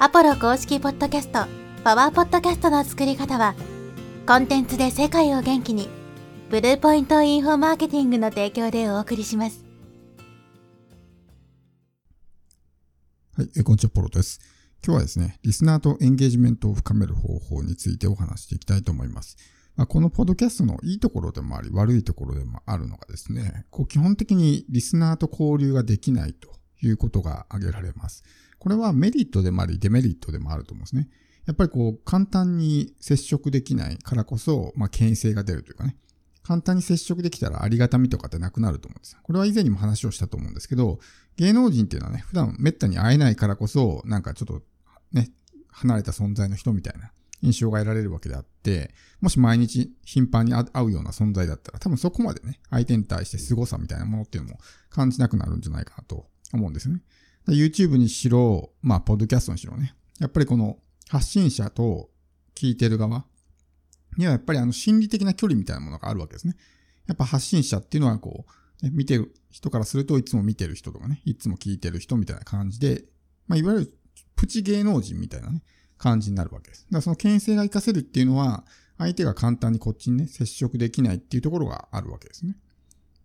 アポロ公式ポッドキャスト、パワーポッドキャストの作り方は、コンテンツで世界を元気に、ブルーポイントインフォマーケティングの提供でお送りします。はい、えこんにちは、ポロです。今日はですね、リスナーとエンゲージメントを深める方法についてお話していきたいと思います。まあ、このポッドキャストのいいところでもあり、悪いところでもあるのがですね、こう基本的にリスナーと交流ができないということが挙げられます。これはメリットでもあり、デメリットでもあると思うんですね。やっぱりこう、簡単に接触できないからこそ、まあ、権威性が出るというかね。簡単に接触できたらありがたみとかってなくなると思うんですよ。これは以前にも話をしたと思うんですけど、芸能人っていうのはね、普段滅多に会えないからこそ、なんかちょっとね、離れた存在の人みたいな印象が得られるわけであって、もし毎日頻繁に会うような存在だったら、多分そこまでね、相手に対して凄さみたいなものっていうのも感じなくなるんじゃないかなと思うんですね。YouTube にしろ、まあ、ポッドキャストにしろね。やっぱりこの発信者と聞いてる側にはやっぱりあの心理的な距離みたいなものがあるわけですね。やっぱ発信者っていうのはこう、ね、見てる人からするといつも見てる人とかね、いつも聞いてる人みたいな感じで、まあ、いわゆるプチ芸能人みたいなね、感じになるわけです。だからその牽制が活かせるっていうのは、相手が簡単にこっちにね、接触できないっていうところがあるわけですね。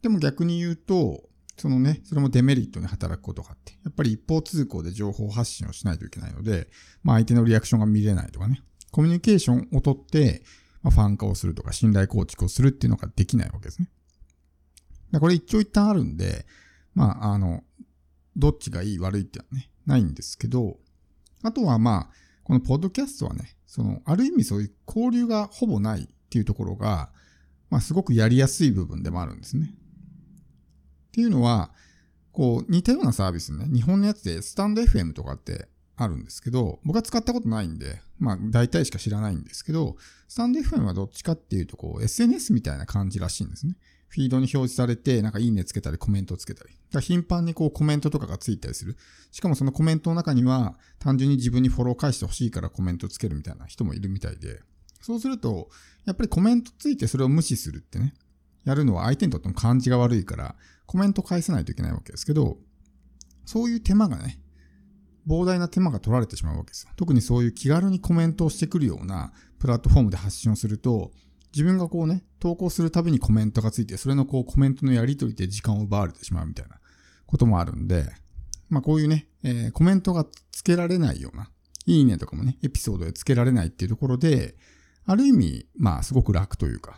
でも逆に言うと、そのね、それもデメリットに働くことがあって、やっぱり一方通行で情報発信をしないといけないので、まあ相手のリアクションが見れないとかね、コミュニケーションをとって、まあ、ファン化をするとか信頼構築をするっていうのができないわけですね。これ一長一短あるんで、まあ、あの、どっちがいい悪いってはね、ないんですけど、あとはまあ、このポッドキャストはね、その、ある意味そういう交流がほぼないっていうところが、まあすごくやりやすい部分でもあるんですね。っていうのは、こう、似たようなサービスね、日本のやつでスタンド FM とかってあるんですけど、僕は使ったことないんで、まあ大体しか知らないんですけど、スタンド FM はどっちかっていうと、こう、SNS みたいな感じらしいんですね。フィードに表示されて、なんかいいねつけたりコメントつけたり。だから頻繁にこうコメントとかがついたりする。しかもそのコメントの中には、単純に自分にフォロー返してほしいからコメントつけるみたいな人もいるみたいで、そうすると、やっぱりコメントついてそれを無視するってね、やるのは相手にとっても感じが悪いから、コメント返さないといけないわけですけど、そういう手間がね、膨大な手間が取られてしまうわけですよ。特にそういう気軽にコメントをしてくるようなプラットフォームで発信をすると、自分がこうね、投稿するたびにコメントがついて、それのこうコメントのやり取りで時間を奪われてしまうみたいなこともあるんで、まあこういうね、えー、コメントがつけられないような、いいねとかもね、エピソードでつけられないっていうところで、ある意味、まあすごく楽というか、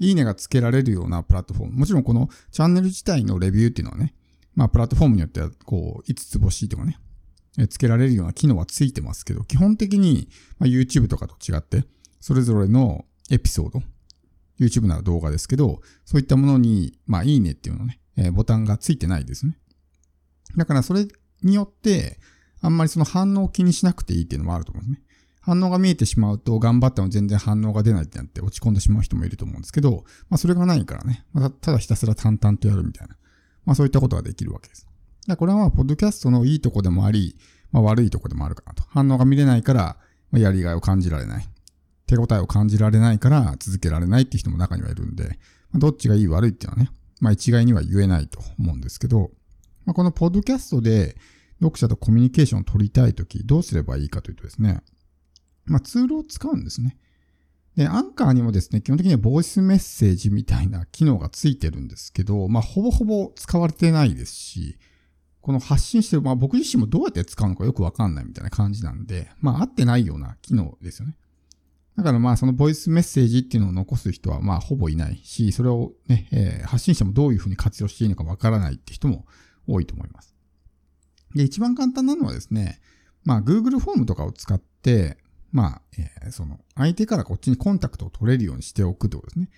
いいねがつけられるようなプラットフォーム。もちろんこのチャンネル自体のレビューっていうのはね、まあプラットフォームによってはこう5つ星とかね、つけられるような機能はついてますけど、基本的に、ま、YouTube とかと違って、それぞれのエピソード、YouTube なら動画ですけど、そういったものに、まあいいねっていうのね、え、ボタンがついてないですね。だからそれによって、あんまりその反応を気にしなくていいっていうのもあると思うんですね。反応が見えてしまうと、頑張っても全然反応が出ないってなって落ち込んでしまう人もいると思うんですけど、まあそれがないからね、まあ、ただひたすら淡々とやるみたいな、まあそういったことができるわけです。だこれはまあ、ポッドキャストのいいとこでもあり、まあ悪いとこでもあるかなと。反応が見れないから、まあ、やりがいを感じられない。手応えを感じられないから続けられないって人も中にはいるんで、まあ、どっちがいい悪いっていうのはね、まあ一概には言えないと思うんですけど、まあ、このポッドキャストで読者とコミュニケーションを取りたいとき、どうすればいいかというとですね、まあ、ツールを使うんですね。で、アンカーにもですね、基本的にはボイスメッセージみたいな機能がついてるんですけど、まあ、ほぼほぼ使われてないですし、この発信してる、まあ僕自身もどうやって使うのかよくわかんないみたいな感じなんで、まあ合ってないような機能ですよね。だからまあそのボイスメッセージっていうのを残す人はまあほぼいないし、それをね、えー、発信者もどういうふうに活用していいのかわからないって人も多いと思います。で、一番簡単なのはですね、まあ Google フォームとかを使って、まあ、えー、その、相手からこっちにコンタクトを取れるようにしておくってことですね。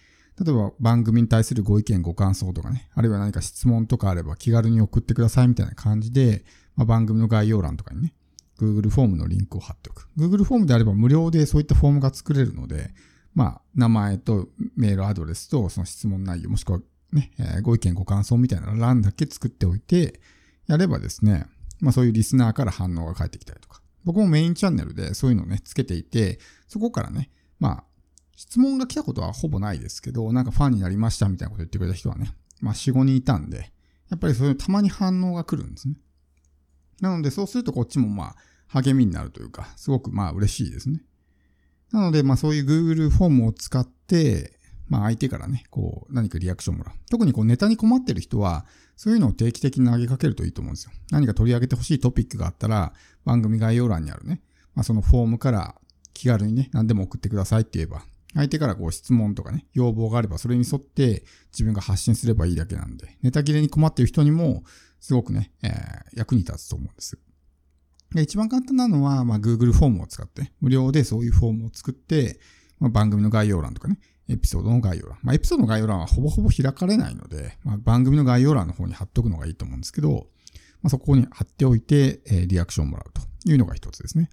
例えば番組に対するご意見ご感想とかね、あるいは何か質問とかあれば気軽に送ってくださいみたいな感じで、まあ、番組の概要欄とかにね、Google フォームのリンクを貼っておく。Google フォームであれば無料でそういったフォームが作れるので、まあ、名前とメールアドレスとその質問内容、もしくはね、えー、ご意見ご感想みたいな欄だけ作っておいて、やればですね、まあそういうリスナーから反応が返ってきたりとか、僕もメインチャンネルでそういうのをね、つけていて、そこからね、まあ、質問が来たことはほぼないですけど、なんかファンになりましたみたいなこと言ってくれた人はね、まあ4、5人いたんで、やっぱりそういうたまに反応が来るんですね。なのでそうするとこっちもまあ、励みになるというか、すごくまあ嬉しいですね。なので、まあそういう Google フォームを使って、まあ相手からね、こう何かリアクションもらう。特にこうネタに困ってる人は、そういうのを定期的に投げかけるといいと思うんですよ。何か取り上げてほしいトピックがあったら、番組概要欄にあるね、まあそのフォームから気軽にね、何でも送ってくださいって言えば、相手からこう質問とかね、要望があればそれに沿って自分が発信すればいいだけなんで、ネタ切れに困ってる人にもすごくね、えー、役に立つと思うんです。で、一番簡単なのは、まあ、Google フォームを使って、無料でそういうフォームを作って、まあ、番組の概要欄とかね、エピソードの概要欄。まあ、エピソードの概要欄はほぼほぼ開かれないので、まあ、番組の概要欄の方に貼っとくのがいいと思うんですけど、まあ、そこに貼っておいて、えー、リアクションをもらうというのが一つですね。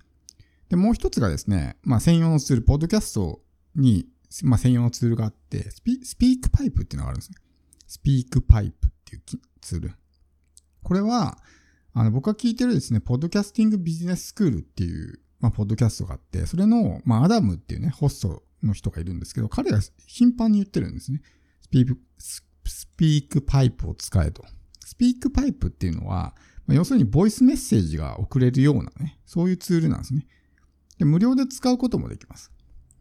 で、もう一つがですね、まあ、専用のツール、ポッドキャストに、まあ、専用のツールがあって、スピスピークパイプっていうのがあるんですね。スピークパイプっていうツール。これは、あの、僕が聞いてるですね、ポッドキャスティングビジネススクールっていう、まあ、ポッドキャストがあって、それの、まあ、アダムっていうね、ホストの人がいるんですけど、彼が頻繁に言ってるんですね。スピーク、スピークパイプを使えと。スピークパイプっていうのは、まあ、要するにボイスメッセージが送れるようなね、そういうツールなんですね。で、無料で使うこともできます。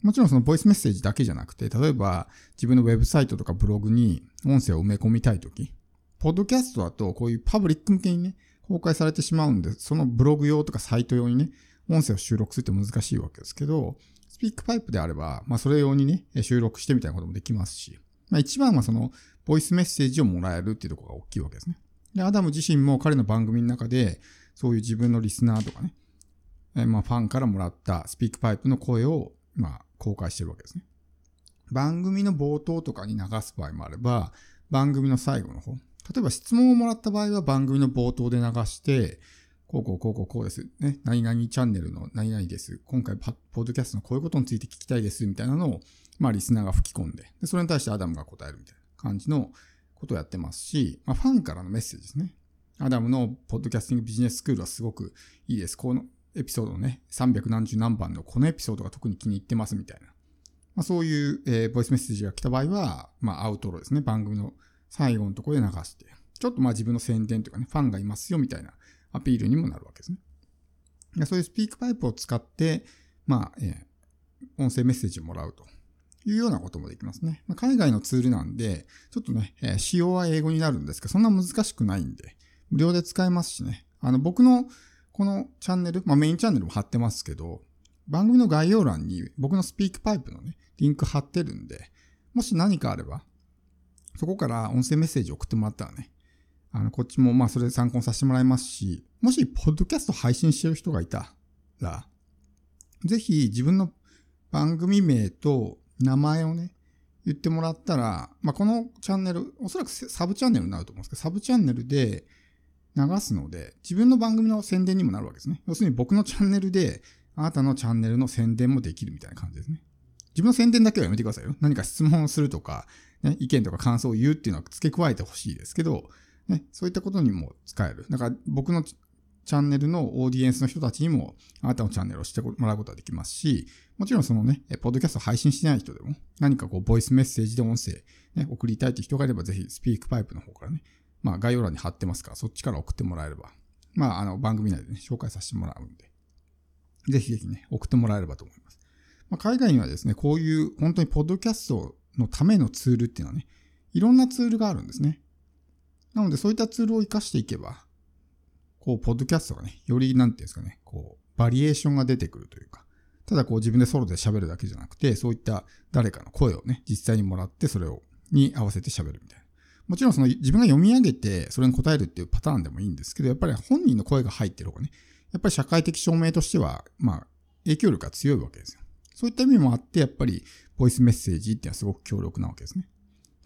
もちろんそのボイスメッセージだけじゃなくて、例えば自分のウェブサイトとかブログに音声を埋め込みたいとき、ポッドキャストだとこういうパブリック向けにね、公開されてしまうんで、そのブログ用とかサイト用にね、音声を収録するって難しいわけですけど、スピークパイプであれば、まあそれ用にね、収録してみたいなこともできますし、まあ一番はその、ボイスメッセージをもらえるっていうところが大きいわけですね。で、アダム自身も彼の番組の中で、そういう自分のリスナーとかね、えまあファンからもらったスピークパイプの声を、まあ公開してるわけですね。番組の冒頭とかに流す場合もあれば、番組の最後の方、例えば質問をもらった場合は番組の冒頭で流して、こうこうこうこうこうです。ね。何々チャンネルの何々です。今回ポッドキャストのこういうことについて聞きたいです。みたいなのを、まあリスナーが吹き込んで、で、それに対してアダムが答えるみたいな感じのことをやってますし、まあファンからのメッセージですね。アダムのポッドキャスティングビジネススクールはすごくいいです。このエピソードのね、300何十何番のこのエピソードが特に気に入ってますみたいな。まあそういう、えー、ボイスメッセージが来た場合は、まあアウトロですね。番組の最後のところで流して、ちょっとまあ自分の宣伝というかね、ファンがいますよみたいなアピールにもなるわけですね。そういうスピークパイプを使って、まあ、えー、音声メッセージをもらうというようなこともできますね。まあ、海外のツールなんで、ちょっとね、えー、仕様は英語になるんですけど、そんな難しくないんで、無料で使えますしね。あの、僕のこのチャンネル、まあメインチャンネルも貼ってますけど、番組の概要欄に僕のスピークパイプのね、リンク貼ってるんで、もし何かあれば、そこから音声メッセージ送ってもらったらね、あの、こっちもまあそれで参考にさせてもらいますし、もし、ポッドキャスト配信してる人がいたら、ぜひ自分の番組名と名前をね、言ってもらったら、まあ、このチャンネル、おそらくサブチャンネルになると思うんですけど、サブチャンネルで流すので、自分の番組の宣伝にもなるわけですね。要するに僕のチャンネルで、あなたのチャンネルの宣伝もできるみたいな感じですね。自分の宣伝だけはやめてくださいよ。何か質問をするとか、ね、意見とか感想を言うっていうのは付け加えてほしいですけど、ね、そういったことにも使える。だから僕のチャンネルのオーディエンスの人たちにもあなたのチャンネルをしてもらうことができますし、もちろんそのね、ポッドキャスト配信してない人でも何かこう、ボイスメッセージで音声、ね、送りたいって人がいればぜひスピークパイプの方からね、まあ概要欄に貼ってますからそっちから送ってもらえれば、まああの番組内でね、紹介させてもらうんで、ぜひぜひね、送ってもらえればと思います。まあ、海外にはですね、こういう本当にポッドキャストのためのツールっていうのはね、いろんなツールがあるんですね。なので、そういったツールを活かしていけば、こう、ポッドキャストがね、より、なんていうんですかね、こう、バリエーションが出てくるというか、ただこう自分でソロで喋るだけじゃなくて、そういった誰かの声をね、実際にもらって、それを、に合わせて喋るみたいな。もちろんその自分が読み上げて、それに答えるっていうパターンでもいいんですけど、やっぱり本人の声が入ってる方がね、やっぱり社会的証明としては、まあ、影響力が強いわけですよ。そういった意味もあって、やっぱり、ボイスメッセージっていうのはすごく強力なわけですね。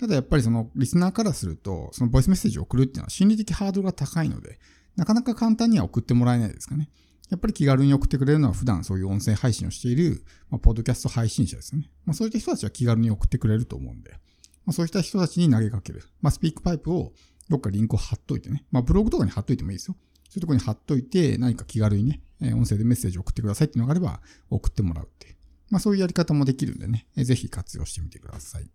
ただやっぱりそのリスナーからすると、そのボイスメッセージを送るっていうのは心理的ハードルが高いので、なかなか簡単には送ってもらえないですかね。やっぱり気軽に送ってくれるのは普段そういう音声配信をしている、まあ、ポッドキャスト配信者ですよね。まあ、そういった人たちは気軽に送ってくれると思うんで、まあ、そういった人たちに投げかける。まあ、スピークパイプをどっかリンクを貼っといてね。まあ、ブログとかに貼っといてもいいですよ。そういうとこに貼っといて、何か気軽にね、音声でメッセージを送ってくださいっていうのがあれば、送ってもらうっていう。まあ、そういうやり方もできるんでね、ぜひ活用してみてください。